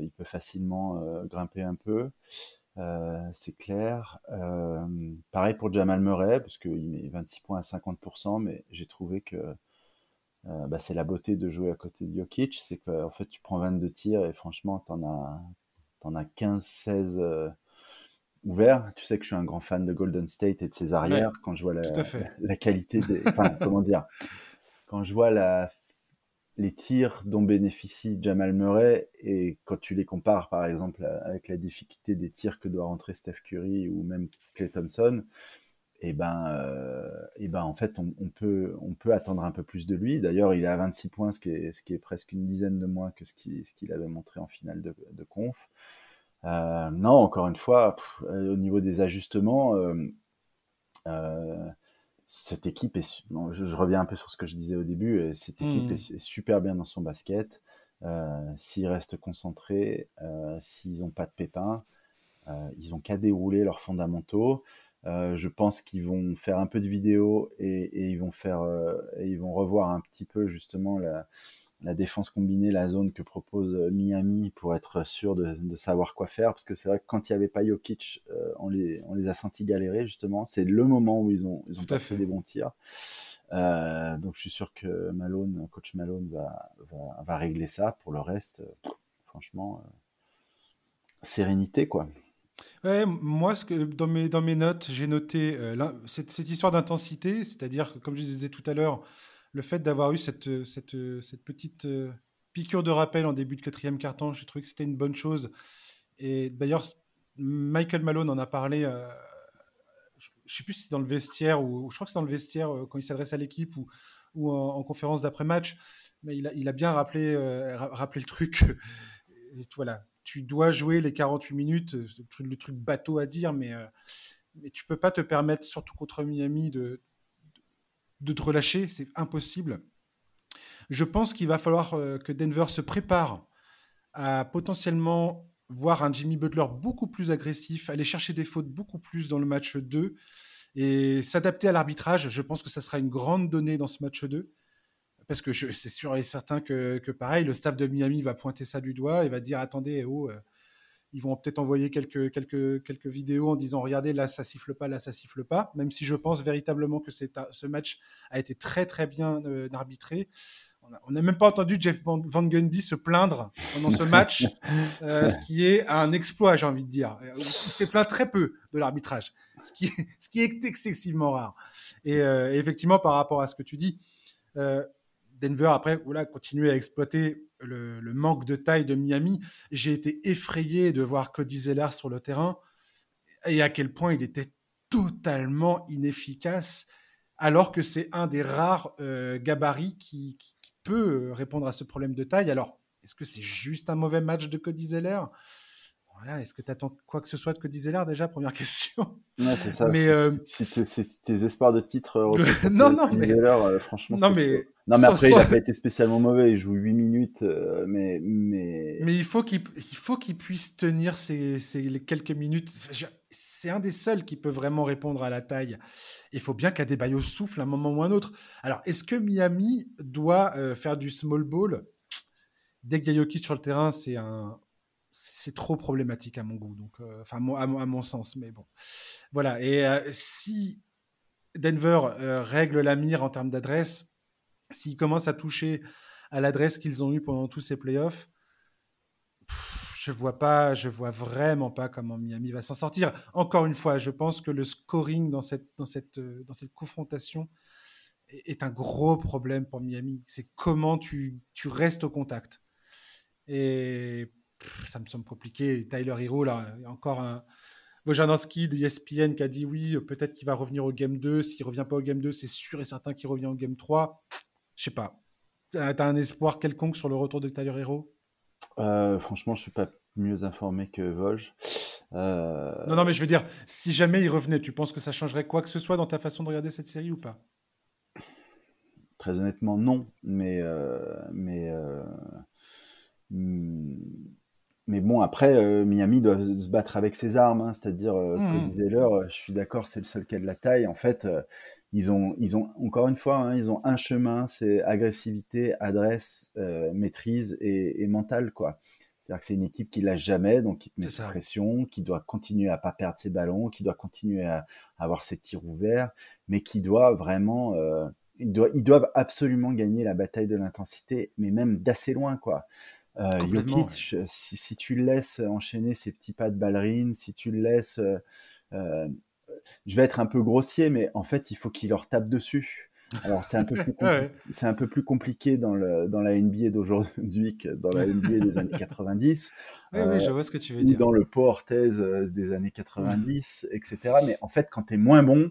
il peut facilement grimper un peu. Euh, c'est clair. Euh, pareil pour Jamal Murray, parce qu'il met 26 points à 50%, mais j'ai trouvé que euh, bah, c'est la beauté de jouer à côté de Jokic, c'est qu'en fait tu prends 22 tirs et franchement t'en as, en as 15-16 ouverts. Tu sais que je suis un grand fan de Golden State et de ses arrières quand je vois la, la qualité des... Enfin, comment dire? Quand je vois la les tirs dont bénéficie Jamal Murray et quand tu les compares par exemple avec la difficulté des tirs que doit rentrer Steph Curry ou même Clay Thompson, et eh ben, euh, et ben en fait on, peut on peut attendre un peu plus de lui. D'ailleurs il est à 26 points, ce qui est ce qui est presque une dizaine de moins que ce qu'il ce avait montré en finale de, conf. Euh, non encore une fois au niveau des ajustements. Euh, cette équipe est, je, reviens un peu sur ce que je disais au début, et cette équipe mmh. est, super bien dans son basket. Euh, s'ils restent concentrés, euh, s'ils n'ont pas de pépins, euh, ils ont qu'à dérouler leurs fondamentaux. je pense qu'ils vont faire un peu de vidéo et, ils vont faire, et ils vont revoir un petit peu justement la, la défense combinée, la zone que propose Miami pour être sûr de, savoir quoi faire. Parce que c'est vrai que quand il n'y avait pas Jokic, on, les, on les a sentis galérer justement. C'est le moment où ils ont, ils ont pas fait. des bons tirs. donc je suis sûr que Malone, coach Malone va, va, va régler ça. Pour le reste, franchement, sérénité quoi. Ouais, moi, ce que, dans, mes, dans mes notes, j'ai noté euh, cette, cette, histoire d'intensité, c'est-à-dire que, comme je disais tout à l'heure, le fait d'avoir eu cette, cette, cette petite euh, piqûre de rappel en début de quatrième carton, j'ai trouvé que c'était une bonne chose. Et d'ailleurs, Michael Malone en a parlé, euh, je ne sais plus si c'est dans le vestiaire, ou je crois que c'est dans le vestiaire quand il s'adresse à l'équipe ou, en, conférence d'après-match, mais il a, bien rappelé, le truc. voilà, tu dois jouer les 48 minutes, euh, le truc bateau à dire, mais, euh, mais tu peux pas te permettre, surtout contre Miami, de, de, te relâcher, c'est impossible. Je pense qu'il va falloir euh, que Denver se prépare à potentiellement voir un Jimmy Butler beaucoup plus agressif, aller chercher des fautes beaucoup plus dans le match 2 et s'adapter à l'arbitrage. Je pense que ça sera une grande donnée dans ce match 2 parce que c'est sûr et certain que, pareil, le staff de Miami va pointer ça du doigt et va dire attendez, oh, euh, ils vont peut-être envoyer quelques, quelques, quelques vidéos en disant regardez, là ça siffle pas, là ça siffle pas, même si je pense véritablement que ce match a été très très bien euh, arbitré. On n'a même pas entendu Jeff Van Gundy se plaindre pendant ce match, euh, ce qui est un exploit, j'ai envie de dire. Il s'est plaint très peu de l'arbitrage, ce qui, ce qui est excessivement rare. Et, effectivement, par rapport à ce que tu dis, Denver, après, voilà, continuer à exploiter le, manque de taille de Miami. J'ai été effrayé de voir Cody Zeller sur le terrain et à quel point il était totalement inefficace, alors que c'est un des rares euh, gabarits qui, peut répondre à ce problème de taille. Alors, est-ce que c'est juste un mauvais match de Cody Zeller? Est-ce que tu attends quoi que ce soit de Cody Zeller déjà Première question. c'est ça. Mais euh, si, tes espoirs de titre euh, non, non, mais euh, franchement, non mais non mais après il n'a pas été spécialement mauvais. Il joue 8 minutes, mais mais mais il faut qu'il il faut qu'il puisse tenir ces, ces quelques minutes. C'est un des seuls qui peut vraiment répondre à la taille. Il faut bien qu'Adebayo souffle un moment ou un autre. Alors, est-ce que Miami doit faire du small ball? Dès qu'il y a Jokic sur le terrain, c'est un, c'est trop problématique à mon goût, donc euh, enfin à, mon sens, mais bon, voilà. Et euh, si Denver euh, règle la mire en termes d'adresse, s'ils commencent à toucher à l'adresse qu'ils ont eue pendant tous ces playoffs, je vois pas, je vois vraiment pas comment Miami va s'en sortir. Encore une fois, je pense que le scoring dans cette, dans cette, dans cette confrontation est, un gros problème pour Miami. C'est comment tu, tu restes au contact. Et ça me semble compliqué. Tyler Hero, là, il y a encore un d'ESPN qui a dit oui, peut-être qu'il va revenir au game 2. S'il revient pas au game 2, c'est sûr et certain qu'il revient au game 3. Je sais pas. Tu as un espoir quelconque sur le retour de Tyler Hero? Euh, Franchement, je suis pas mieux informé que Vosges. Euh, non, non, mais je veux dire, si jamais il revenait, tu penses que ça changerait quoi que ce soit dans ta façon de regarder cette série ou pas? Très honnêtement, non. Mais, euh, mais hmm, mais bon, après, euh, Miami doit se battre avec ses armes, hein, c'est-à-dire, euh, comme mmh. disait l'heure, je suis d'accord, c'est le seul qui a de la taille. En fait, euh, ils, ont, ils ont, encore une fois, hein, ils ont un chemin, c'est agressivité, adresse, maîtrise et, et mental, quoi. C'est-à-dire que c'est une équipe qui lâche jamais, donc qui te met sous pression, qui doit continuer à pas perdre ses ballons, qui doit continuer à, avoir ses tirs ouverts, mais qui doit vraiment, ils, doivent, ils doivent absolument gagner la bataille de l'intensité, mais même d'assez loin, quoi. Euh, Jokic, si, tu le laisses enchaîner ses petits pas de ballerine, si tu le laisses, euh, euh, je vais être un peu grossier, mais en fait, il faut qu'il leur tape dessus. Alors c'est un peu plus c'est un peu plus compliqué dans le dans la NBA d'aujourd'hui que dans la NBA des années 90. Oui, oui, je vois ce que tu veux dire. Dans le port des années 90, etc. Mais en fait, quand tu es moins bon,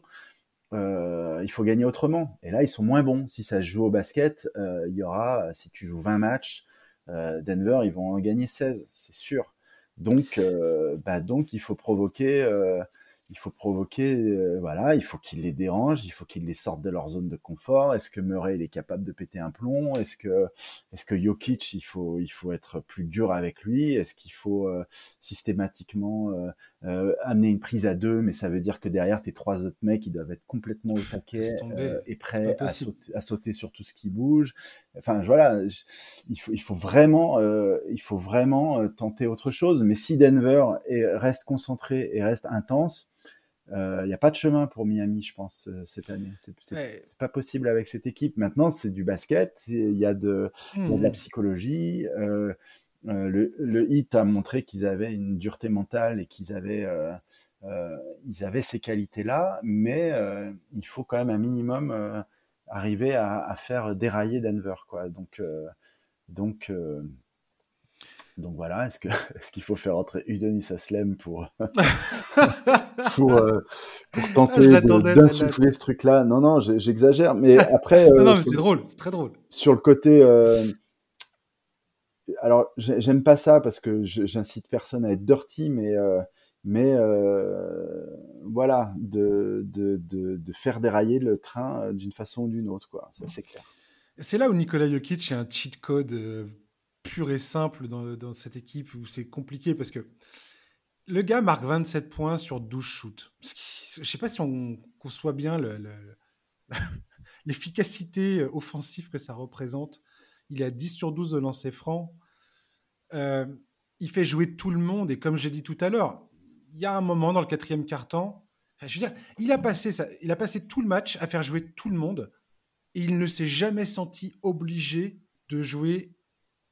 il faut gagner autrement. Et là, ils sont moins bons. Si ça se joue au basket, il y aura, si tu joues 20 matchs, euh, Denver, ils vont en gagner 16, c'est sûr. Donc, euh, bah, donc, il faut provoquer euh, il faut provoquer, euh, voilà, il faut qu'il les dérange, il faut qu'il les sorte de leur zone de confort. Est-ce que Murray il est capable de péter un plomb? Est-ce que, est-ce que Jokic il faut, il faut être plus dur avec lui? Est-ce qu'il faut euh, systématiquement euh, amener une prise à deux, mais ça veut dire que derrière tes trois autres mecs ils doivent être complètement au taquet et prêts à sauter, à sauter, sur tout ce qui bouge. Enfin, voilà, il faut, il faut vraiment, il faut vraiment tenter autre chose. Mais si Denver est, reste concentré et reste intense, il n'y a pas de chemin pour Miami, je pense, cette année. C'est pas possible avec cette équipe. Maintenant, c'est du basket, il y, a de, y a de la mmh. psychologie. Le, le hit a montré qu'ils avaient une dureté mentale et qu'ils avaient euh, ils avaient ces qualités-là, mais euh, il faut quand même un minimum euh, arriver à, faire dérailler Denver. Quoi. Donc, donc, donc voilà, est-ce que est-ce qu'il faut faire entrer Udonis Aslem pour pour, pour tenter d'insuffler ce truc-là? Non, non, j'exagère, mais après. non, non, mais c'est drôle, c'est très drôle. Sur le côté. Alors, j'aime pas ça parce que j'incite personne à être dirty, mais mais euh, voilà, de, de, de, faire dérailler le train euh, d'une façon ou d'une autre, quoi. C'est clair. C'est là où Nikola Jokic est un cheat code euh, pur et simple dans, cette équipe où c'est compliqué parce que le gars marque 27 points sur 12 shoots. Je ne sais pas si on conçoit bien l'efficacité offensive que ça représente. Il a 10 sur 12 de lancers francs. il fait jouer tout le monde et comme j'ai dit tout à l'heure, il y a un moment dans le quatrième quart-temps, je veux dire, il a, passé il a passé tout le match à faire jouer tout le monde et il ne s'est jamais senti obligé de jouer,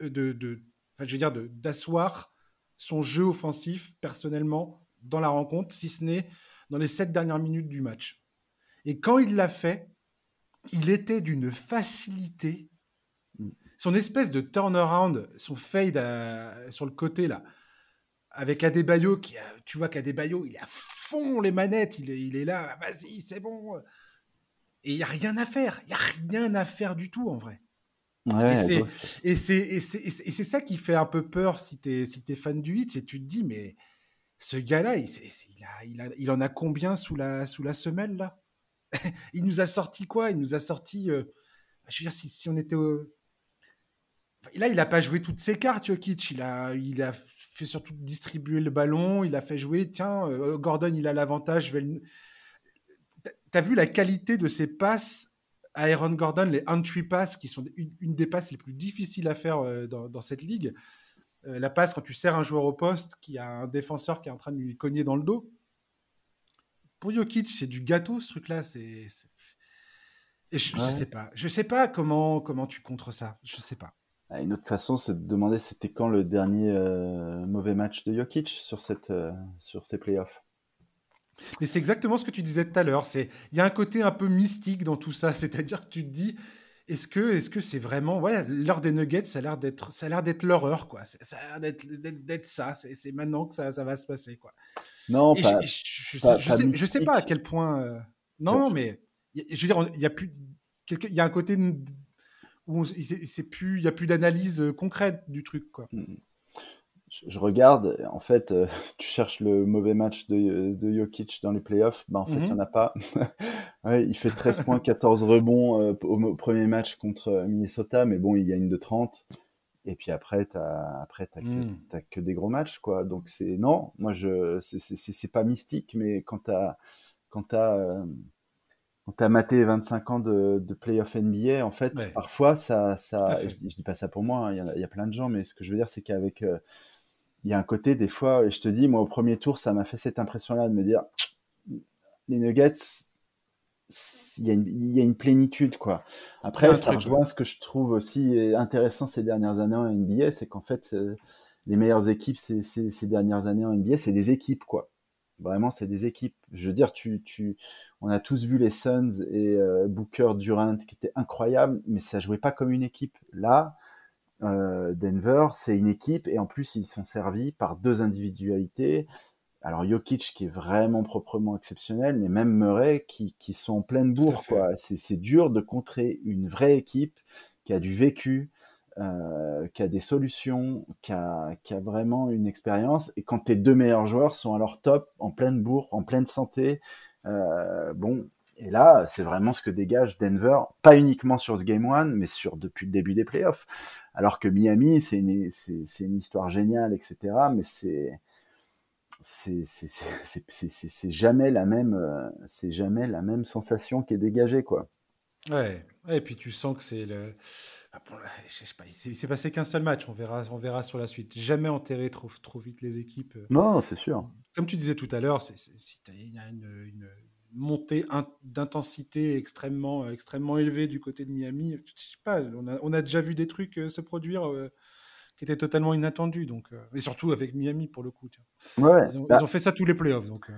euh, de, de enfin, je veux dire, d'asseoir son jeu offensif personnellement dans la rencontre, si ce n'est dans les sept dernières minutes du match. Et quand il l'a fait, il était d'une facilité. Son espèce de turnaround, son fade sur le côté là, avec Adebayo, qui tu vois qu'Adebayo, il est à fond les manettes, il est, il est là, vas-y, c'est bon. Et il n'y a rien à faire, il n'y a rien à faire du tout en vrai. et c'est ça qui fait un peu peur si tu es, si es fan du hit, c'est tu te dis, mais ce gars-là, il, il, il, en a combien sous la, sous la semelle là? Il nous a sorti quoi? Il nous a sorti. Euh, je veux dire, si, si on était. Là, il n'a pas joué toutes ses cartes, Jokic. Il a, il a fait surtout distribuer le ballon, il a fait jouer, tiens, euh, Gordon, il a l'avantage, je vais le... T'as vu la qualité de ses passes à Aaron Gordon, les entry passes, qui sont une, des passes les plus difficiles à faire euh, dans, cette ligue? Euh, la passe quand tu sers un joueur au poste, qui a un défenseur qui est en train de lui cogner dans le dos. Pour Jokic, c'est du gâteau, ce truc-là. C'est, Et je, ne sais pas. Je sais pas comment, comment tu contres ça. Je sais pas. Une autre façon, c'est de demander c'était quand le dernier euh, mauvais match de Jokic sur, cette, euh, sur ces playoffs. Et c'est exactement ce que tu disais tout à l'heure. Il y a un côté un peu mystique dans tout ça, c'est-à-dire que tu te dis est-ce que est-ce que c'est vraiment voilà l'heure des Nuggets ça a l'air d'être ça a l'air d'être leur heure quoi. Ça a l'air d'être ça. C'est maintenant que ça, ça, va se passer quoi. Non, pas, je, je, sais, je, sais, pas à quel point. Euh, non, mais je veux dire il y a plus il y a un côté où il n'y a plus d'analyse euh, concrète du truc. Quoi. Hmm. Je, regarde, en fait, euh, si tu cherches le mauvais match de, de Jokic dans les playoffs, ben, en fait, il n'y en a pas. il fait 13 points, 14 rebonds euh, au, premier match contre Minnesota, mais bon, il gagne de 30. Et puis après, tu n'as que, hmm. que, des gros matchs, quoi. Donc, c'est non, moi, je c'est pas mystique, mais quand tu as, quand as quand tu as maté 25 ans de, de playoff NBA, en fait, parfois, ça, ça je, dis pas ça pour moi, hein, il y, a plein de gens, mais ce que je veux dire, c'est qu'avec, euh, il y a un côté, des fois, et je te dis, moi, au premier tour, ça m'a fait cette impression-là de me dire, les Nuggets, il y, a une, il y a une plénitude, quoi. Après, ça rejoint ce que je trouve aussi intéressant ces dernières années en NBA, c'est qu'en fait, les meilleures équipes ces, ces, ces dernières années en NBA, c'est des équipes, quoi. Vraiment, c'est des équipes. Je veux dire, tu, tu, on a tous vu les Suns et euh, Booker Durant qui étaient incroyables, mais ça jouait pas comme une équipe. Là, euh, Denver, c'est une équipe et en plus ils sont servis par deux individualités. Alors Jokic qui est vraiment proprement exceptionnel, mais même Murray qui, qui sont en pleine bourre. C'est dur de contrer une vraie équipe qui a du vécu, euh, qui a des solutions, qui a, vraiment une expérience. Et quand tes deux meilleurs joueurs sont à leur top, en pleine bourre, en pleine santé, euh, bon, et là, c'est vraiment ce que dégage Denver, pas uniquement sur ce Game One, mais sur depuis le début des playoffs. Alors que Miami, c'est une, une histoire géniale, etc. Mais c'est c'est, c'est, c'est, c'est jamais la même euh, c'est jamais la même sensation qui est dégagée quoi. Ouais, et puis tu sens que c'est le Ah, je sais pas, il s'est passé qu'un seul match, on verra, on verra sur la suite. Jamais enterrer trop, trop vite les équipes. Non, c'est sûr. Comme tu disais tout à l'heure, il y a une, montée d'intensité extrêmement, extrêmement élevée du côté de Miami, je sais pas, on a, on a déjà vu des trucs se produire qui étaient totalement inattendus. Donc, et surtout avec Miami pour le coup. Ouais, ils, ont, bah ils, ont, fait ça tous les playoffs. Donc,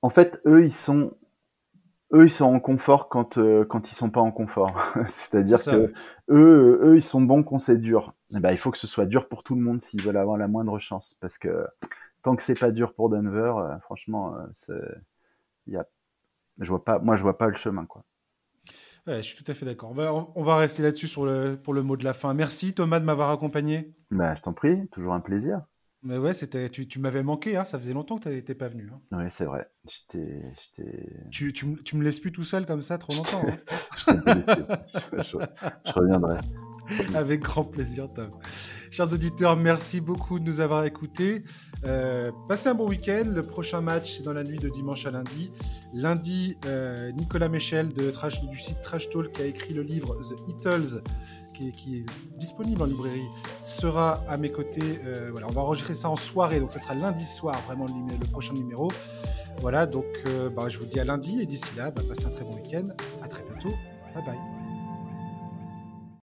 En fait, eux, ils sont eux, ils sont en confort quand euh, quand ils sont pas en confort. C'est-à-dire que eux, eux, ils sont bons quand c'est dur. Et eh ben, il faut que ce soit dur pour tout le monde s'ils veulent avoir la moindre chance. Parce que tant que c'est pas dur pour Denver, euh, franchement, euh, c'est, y a, je vois pas, moi, je vois pas le chemin, quoi. Ouais, je suis tout à fait d'accord. On va, on va rester là-dessus le, pour le mot de la fin. Merci Thomas de m'avoir accompagné. Bah, je t'en prie, toujours un plaisir. Mais ouais, c'était, tu, tu m'avais manqué, hein, ça faisait longtemps que tu n'étais pas venu. Hein. Oui, c'est vrai. J'étais, tu, tu, tu, me laisses plus tout seul comme ça trop longtemps. Hein. je, je, je, reviendrai. Avec grand plaisir, Tom. Chers auditeurs, merci beaucoup de nous avoir écoutés. Euh, passez un bon week-end. Le prochain match, c'est dans la nuit de dimanche à lundi. Lundi, euh, Nicolas Michel de Trash, du site Trash Talk qui a écrit le livre The Qui est, disponible en librairie, sera à mes côtés. Euh, voilà, on va enregistrer ça en soirée, donc ça sera lundi soir, vraiment le, le prochain numéro. Voilà, donc euh, bah, je vous dis à lundi et d'ici là, bah, passez un très bon week-end. À très bientôt. Bye bye.